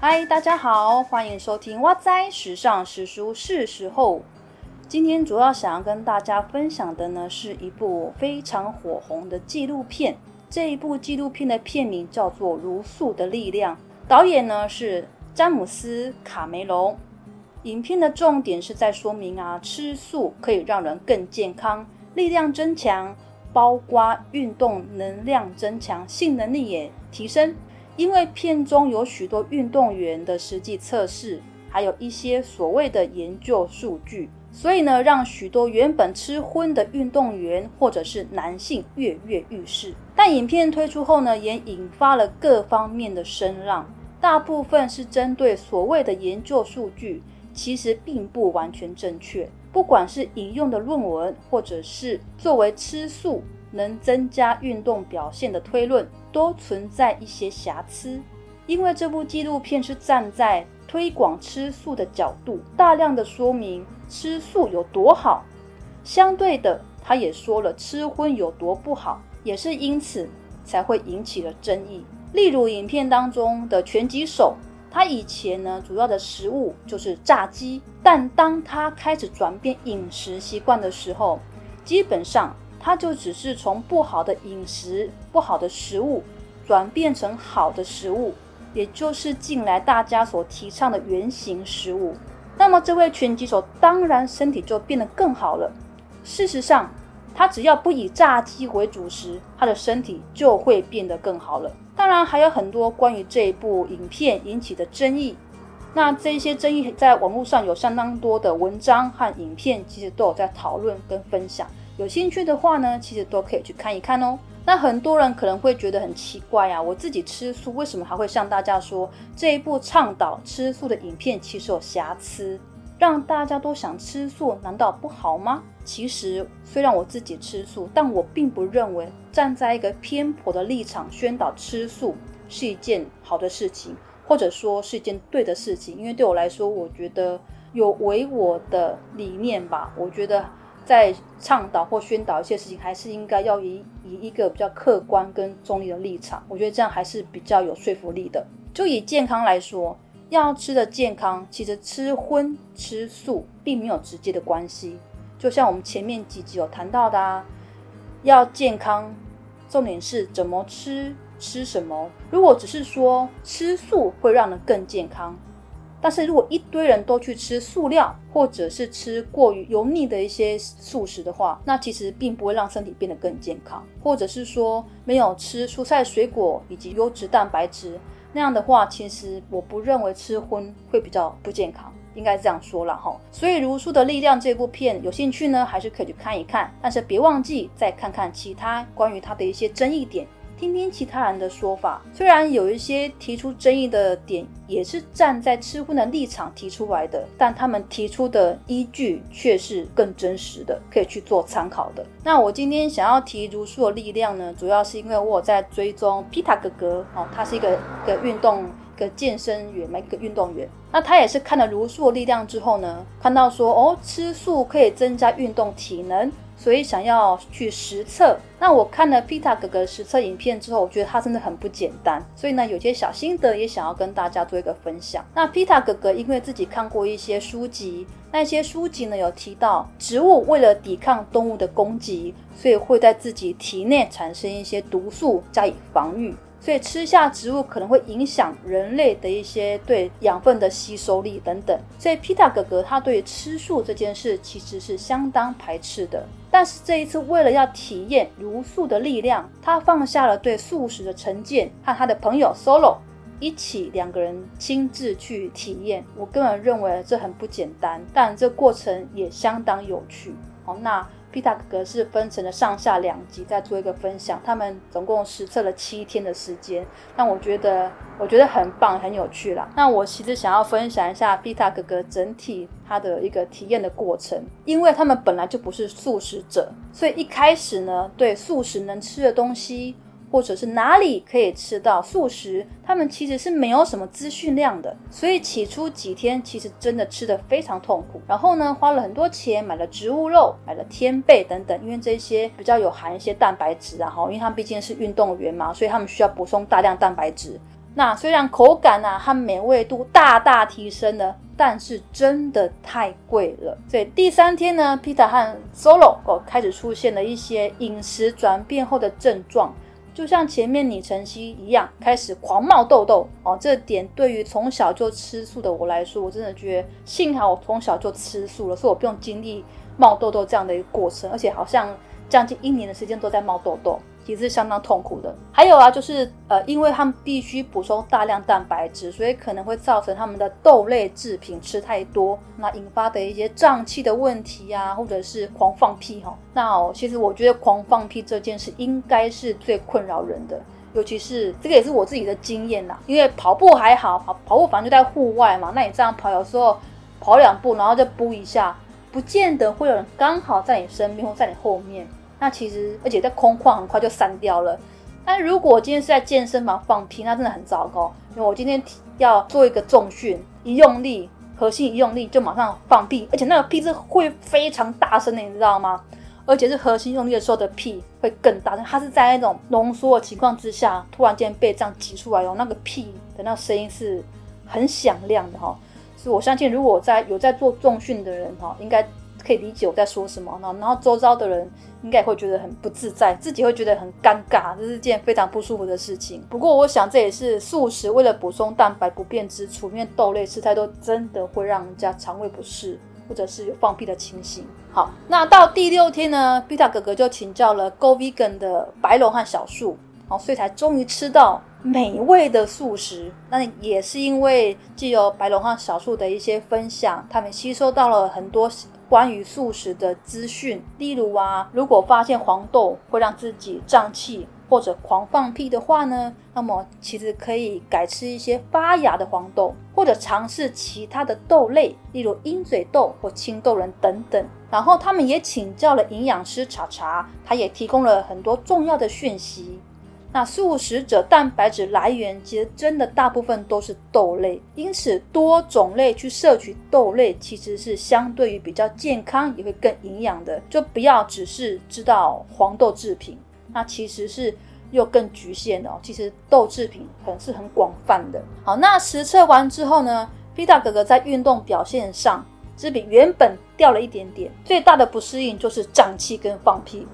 嗨，大家好，欢迎收听哇哉时尚时书是时候。今天主要想要跟大家分享的呢，是一部非常火红的纪录片。这一部纪录片的片名叫做《茹素的力量》，导演呢是詹姆斯·卡梅隆。影片的重点是在说明啊，吃素可以让人更健康，力量增强，包括运动能量增强，性能力也提升。因为片中有许多运动员的实际测试，还有一些所谓的研究数据，所以呢，让许多原本吃荤的运动员或者是男性跃跃欲试。但影片推出后呢，也引发了各方面的声浪，大部分是针对所谓的研究数据，其实并不完全正确。不管是引用的论文，或者是作为吃素能增加运动表现的推论。都存在一些瑕疵，因为这部纪录片是站在推广吃素的角度，大量的说明吃素有多好，相对的，他也说了吃荤有多不好，也是因此才会引起了争议。例如影片当中的拳击手，他以前呢主要的食物就是炸鸡，但当他开始转变饮食习惯的时候，基本上。它就只是从不好的饮食、不好的食物转变成好的食物，也就是近来大家所提倡的原型食物。那么这位拳击手当然身体就变得更好了。事实上，他只要不以炸鸡为主食，他的身体就会变得更好了。当然还有很多关于这一部影片引起的争议。那这些争议在网络上有相当多的文章和影片，其实都有在讨论跟分享。有兴趣的话呢，其实都可以去看一看哦。那很多人可能会觉得很奇怪啊，我自己吃素，为什么还会向大家说这一部倡导吃素的影片其实有瑕疵，让大家都想吃素，难道不好吗？其实虽然我自己吃素，但我并不认为站在一个偏颇的立场宣导吃素是一件好的事情，或者说是一件对的事情。因为对我来说，我觉得有违我的理念吧。我觉得。在倡导或宣导一些事情，还是应该要以以一个比较客观跟中立的立场，我觉得这样还是比较有说服力的。就以健康来说，要吃的健康，其实吃荤吃素并没有直接的关系。就像我们前面几集有谈到的啊，要健康，重点是怎么吃，吃什么。如果只是说吃素会让人更健康。但是如果一堆人都去吃塑料，或者是吃过于油腻的一些素食的话，那其实并不会让身体变得更健康。或者是说没有吃蔬菜水果以及优质蛋白质那样的话，其实我不认为吃荤会比较不健康，应该这样说了哈。所以《如素的力量》这部片有兴趣呢，还是可以去看一看。但是别忘记再看看其他关于它的一些争议点。听听其他人的说法，虽然有一些提出争议的点也是站在吃荤的立场提出来的，但他们提出的依据却是更真实的，可以去做参考的。那我今天想要提如素的力量呢，主要是因为我在追踪皮塔哥哥哦，他是一个一个运动个健身员，一个运动员。那他也是看了如素的力量之后呢，看到说哦，吃素可以增加运动体能。所以想要去实测，那我看了 Pita 哥哥实测影片之后，我觉得他真的很不简单。所以呢，有些小心得也想要跟大家做一个分享。那 Pita 哥哥因为自己看过一些书籍，那些书籍呢有提到，植物为了抵抗动物的攻击，所以会在自己体内产生一些毒素加以防御。所以吃下植物可能会影响人类的一些对养分的吸收力等等。所以皮塔哥哥他对吃素这件事其实是相当排斥的。但是这一次为了要体验茹素的力量，他放下了对素食的成见，和他的朋友 Solo 一起两个人亲自去体验。我个人认为这很不简单，但这过程也相当有趣。好，那。皮塔哥哥是分成了上下两集，再做一个分享。他们总共实测了七天的时间，那我觉得我觉得很棒，很有趣啦。那我其实想要分享一下皮塔哥哥整体他的一个体验的过程，因为他们本来就不是素食者，所以一开始呢，对素食能吃的东西。或者是哪里可以吃到素食，他们其实是没有什么资讯量的，所以起初几天其实真的吃的非常痛苦。然后呢，花了很多钱买了植物肉，买了天贝等等，因为这些比较有含一些蛋白质啊，哈，因为他们毕竟是运动员嘛，所以他们需要补充大量蛋白质。那虽然口感啊和美味度大大提升了，但是真的太贵了。所以第三天呢，Peter 和 Solo 哦开始出现了一些饮食转变后的症状。就像前面李晨曦一样，开始狂冒痘痘哦。这点对于从小就吃素的我来说，我真的觉得幸好我从小就吃素了，所以我不用经历冒痘痘这样的一个过程，而且好像将近一年的时间都在冒痘痘。其实是相当痛苦的。还有啊，就是呃，因为他们必须补充大量蛋白质，所以可能会造成他们的豆类制品吃太多，那引发的一些胀气的问题啊，或者是狂放屁哈。那哦，其实我觉得狂放屁这件事应该是最困扰人的，尤其是这个也是我自己的经验呐。因为跑步还好，跑跑步反正就在户外嘛，那你这样跑，有时候跑两步，然后再补一下，不见得会有人刚好在你身边或在你后面。那其实，而且在空旷很快就散掉了。但如果今天是在健身房放屁，那真的很糟糕。因为我今天要做一个重训，一用力，核心一用力就马上放屁，而且那个屁是会非常大声的，你知道吗？而且是核心用力的时候的屁会更大声。它是在那种浓缩的情况之下，突然间被这样挤出来哦，那个屁的那个声音是很响亮的哈。所以我相信，如果在有在做重训的人哈，应该。可以理解我在说什么，然后周遭的人应该会觉得很不自在，自己会觉得很尴尬，这是件非常不舒服的事情。不过我想这也是素食为了补充蛋白不便之处，因为豆类吃太多真的会让人家肠胃不适，或者是有放屁的情形。好，那到第六天呢，b e t a 哥哥就请教了 Go Vegan 的白龙和小树，好，所以才终于吃到美味的素食。那也是因为既有白龙和小树的一些分享，他们吸收到了很多。关于素食的资讯，例如啊，如果发现黄豆会让自己胀气或者狂放屁的话呢，那么其实可以改吃一些发芽的黄豆，或者尝试其他的豆类，例如鹰嘴豆或青豆仁等等。然后他们也请教了营养师查查，他也提供了很多重要的讯息。那素食者蛋白质来源其实真的大部分都是豆类，因此多种类去摄取豆类其实是相对于比较健康，也会更营养的。就不要只是知道黄豆制品，那其实是又更局限的哦。其实豆制品可能是很广泛的。好，那实测完之后呢，p 达哥哥在运动表现上只比原本掉了一点点，最大的不适应就是胀气跟放屁。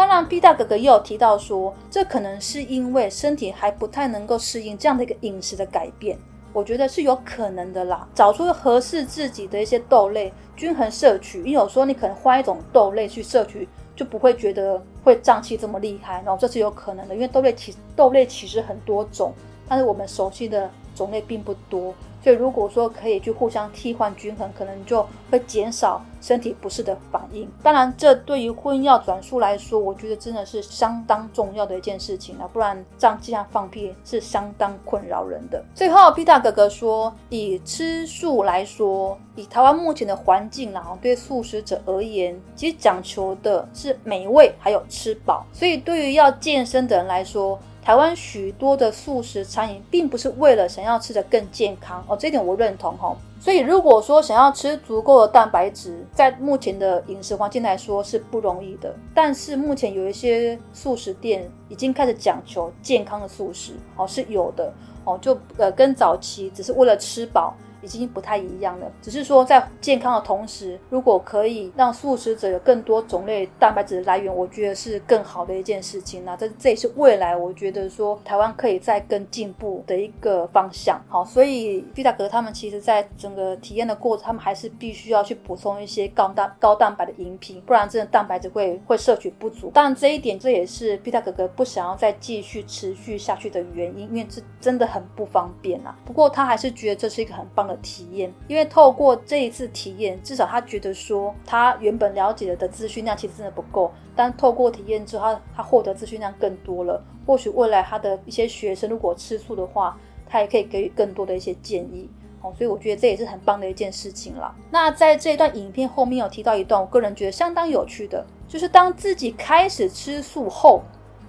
当然，B 大哥哥也有提到说，这可能是因为身体还不太能够适应这样的一个饮食的改变。我觉得是有可能的啦，找出合适自己的一些豆类，均衡摄取。因有时候你可能换一种豆类去摄取，就不会觉得会胀气这么厉害。然后这是有可能的，因为豆类其豆类其实很多种，但是我们熟悉的种类并不多。所以如果说可以去互相替换均衡，可能就会减少身体不适的反应。当然，这对于婚药转述来说，我觉得真的是相当重要的一件事情啊，不然这样这样放屁是相当困扰人的。最后皮塔哥哥说，以吃素来说，以台湾目前的环境啦，对素食者而言，其实讲求的是美味还有吃饱。所以对于要健身的人来说，台湾许多的素食餐饮，并不是为了想要吃的更健康哦，这点我认同哈。所以如果说想要吃足够的蛋白质，在目前的饮食环境来说是不容易的。但是目前有一些素食店已经开始讲求健康的素食哦，是有的哦，就呃跟早期只是为了吃饱。已经不太一样了，只是说在健康的同时，如果可以让素食者有更多种类蛋白质的来源，我觉得是更好的一件事情那这这也是未来我觉得说台湾可以再更进步的一个方向。好，所以毕大哥他们其实在整个体验的过程，他们还是必须要去补充一些高蛋高蛋白的饮品，不然真的蛋白质会会摄取不足。当然这一点这也是毕大哥哥不想要再继续持续下去的原因，因为这真的很不方便啊。不过他还是觉得这是一个很棒。的体验，因为透过这一次体验，至少他觉得说他原本了解的资讯量其实真的不够，但透过体验之后，他获得资讯量更多了。或许未来他的一些学生如果吃素的话，他也可以给予更多的一些建议。哦，所以我觉得这也是很棒的一件事情了。那在这一段影片后面有提到一段，我个人觉得相当有趣的，就是当自己开始吃素后，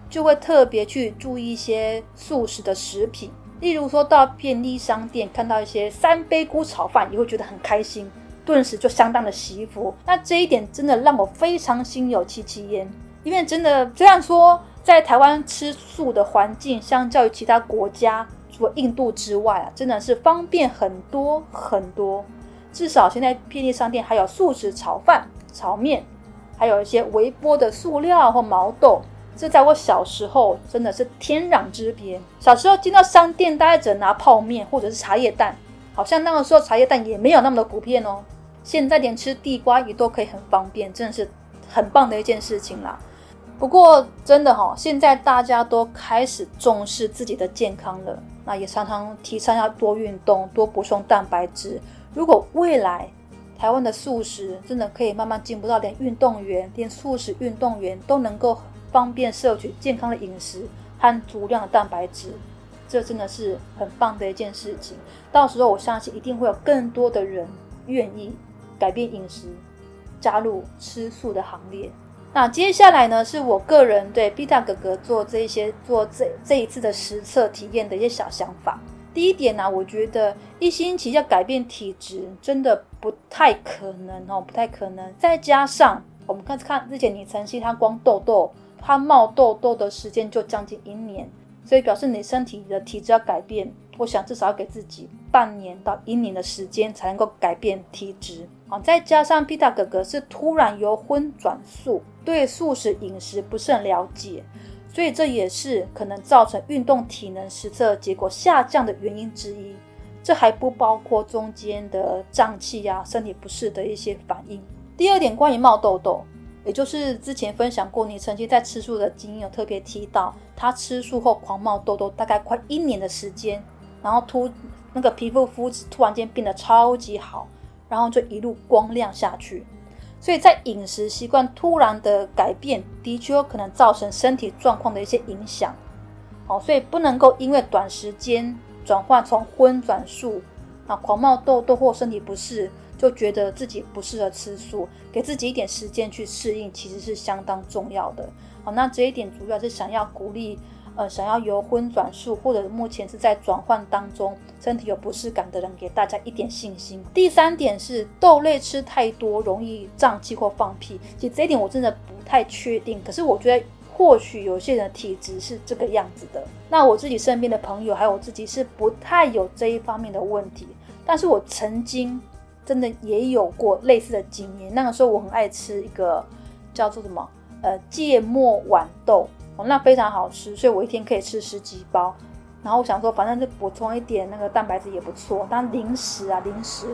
就会特别去注意一些素食的食品。例如说到便利商店看到一些三杯菇炒饭，也会觉得很开心，顿时就相当的惜福。那这一点真的让我非常心有戚戚焉，因为真的虽然说在台湾吃素的环境，相较于其他国家，除了印度之外啊，真的是方便很多很多。至少现在便利商店还有素食炒饭、炒面，还有一些微波的塑料或毛豆。这在我小时候真的是天壤之别。小时候进到商店，大家只拿泡面或者是茶叶蛋，好像那个时候茶叶蛋也没有那么的普遍哦。现在连吃地瓜也都可以很方便，真的是很棒的一件事情啦。不过真的哈，现在大家都开始重视自己的健康了，那也常常提倡要多运动、多补充蛋白质。如果未来台湾的素食真的可以慢慢进步到连运动员、连素食运动员都能够方便摄取健康的饮食和足量的蛋白质，这真的是很棒的一件事情。到时候我相信一定会有更多的人愿意改变饮食，加入吃素的行列。那接下来呢，是我个人对 B 大哥哥做这些做这这一次的实测体验的一些小想法。第一点呢，我觉得一星期要改变体质真的不太可能哦，不太可能。再加上我们看看之前你晨曦他光痘痘，他冒痘痘的时间就将近一年，所以表示你身体的体质要改变，我想至少要给自己半年到一年的时间才能够改变体质。啊，再加上 P 大哥哥是突然由荤转素。对素食饮食不是很了解，所以这也是可能造成运动体能实测结果下降的原因之一。这还不包括中间的胀气呀、身体不适的一些反应。第二点，关于冒痘痘，也就是之前分享过，你曾经在吃素的经验有特别提到，他吃素后狂冒痘痘，大概快一年的时间，然后突那个皮肤肤质突然间变得超级好，然后就一路光亮下去。所以在饮食习惯突然的改变，的确有可能造成身体状况的一些影响。哦，所以不能够因为短时间转换从荤转素，啊，狂冒痘痘或身体不适，就觉得自己不适合吃素，给自己一点时间去适应，其实是相当重要的。好，那这一点主要是想要鼓励。呃，想要由荤转素，或者目前是在转换当中，身体有不适感的人，给大家一点信心。第三点是豆类吃太多容易胀气或放屁，其实这一点我真的不太确定。可是我觉得或许有些人的体质是这个样子的。那我自己身边的朋友还有我自己是不太有这一方面的问题，但是我曾经真的也有过类似的经验。那个时候我很爱吃一个叫做什么呃芥末豌豆哦。那非常好吃，所以我一天可以吃十几包。然后我想说，反正就补充一点那个蛋白质也不错。当零食啊，零食。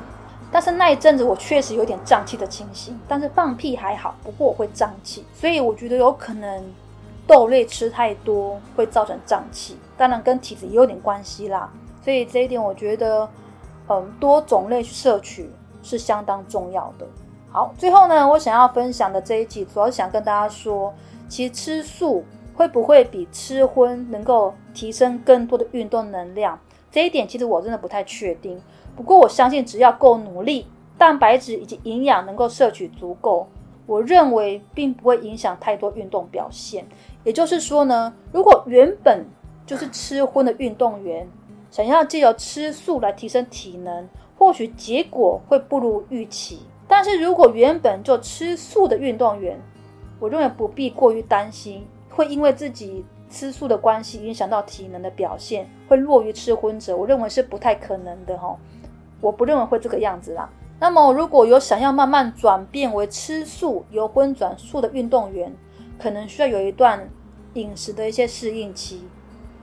但是那一阵子我确实有点胀气的情形，但是放屁还好，不过我会胀气，所以我觉得有可能豆类吃太多会造成胀气，当然跟体质也有点关系啦。所以这一点我觉得，嗯，多种类去摄取是相当重要的。好，最后呢，我想要分享的这一集，主要想跟大家说，其实吃素。会不会比吃荤能够提升更多的运动能量？这一点其实我真的不太确定。不过我相信，只要够努力，蛋白质以及营养能够摄取足够，我认为并不会影响太多运动表现。也就是说呢，如果原本就是吃荤的运动员，想要借由吃素来提升体能，或许结果会不如预期。但是如果原本就吃素的运动员，我认为不必过于担心。会因为自己吃素的关系影响到体能的表现，会弱于吃荤者，我认为是不太可能的哈。我不认为会这个样子啦。那么如果有想要慢慢转变为吃素由荤转素的运动员，可能需要有一段饮食的一些适应期，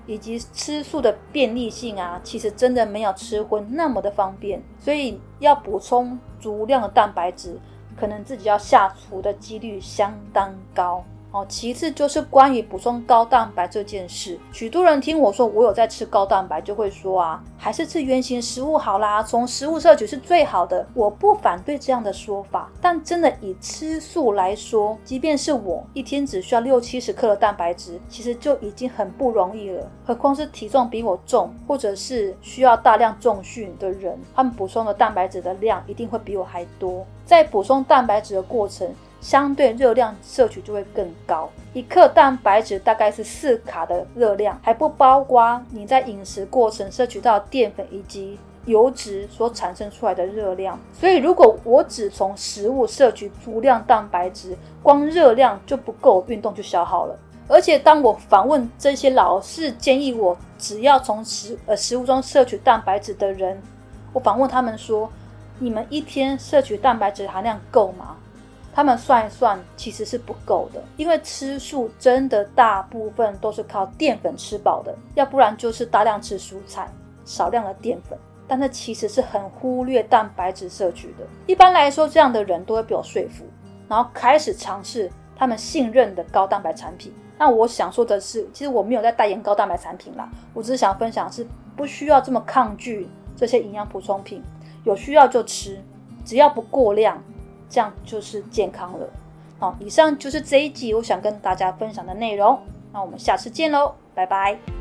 以及吃素的便利性啊，其实真的没有吃荤那么的方便，所以要补充足量的蛋白质，可能自己要下厨的几率相当高。哦，其次就是关于补充高蛋白这件事，许多人听我说我有在吃高蛋白，就会说啊，还是吃原形食物好啦，从食物摄取是最好的。我不反对这样的说法，但真的以吃素来说，即便是我一天只需要六七十克的蛋白质，其实就已经很不容易了，何况是体重比我重，或者是需要大量重训的人，他们补充的蛋白质的量一定会比我还多。在补充蛋白质的过程。相对热量摄取就会更高，一克蛋白质大概是四卡的热量，还不包括你在饮食过程摄取到淀粉以及油脂所产生出来的热量。所以，如果我只从食物摄取足量蛋白质，光热量就不够运动就消耗了。而且，当我访问这些老是建议我只要从食呃食物中摄取蛋白质的人，我访问他们说，你们一天摄取蛋白质含量够吗？他们算一算，其实是不够的，因为吃素真的大部分都是靠淀粉吃饱的，要不然就是大量吃蔬菜，少量的淀粉。但那其实是很忽略蛋白质摄取的。一般来说，这样的人都会被我说服，然后开始尝试他们信任的高蛋白产品。那我想说的是，其实我没有在代言高蛋白产品啦，我只是想分享是不需要这么抗拒这些营养补充品，有需要就吃，只要不过量。这样就是健康了。好，以上就是这一集我想跟大家分享的内容。那我们下次见喽，拜拜。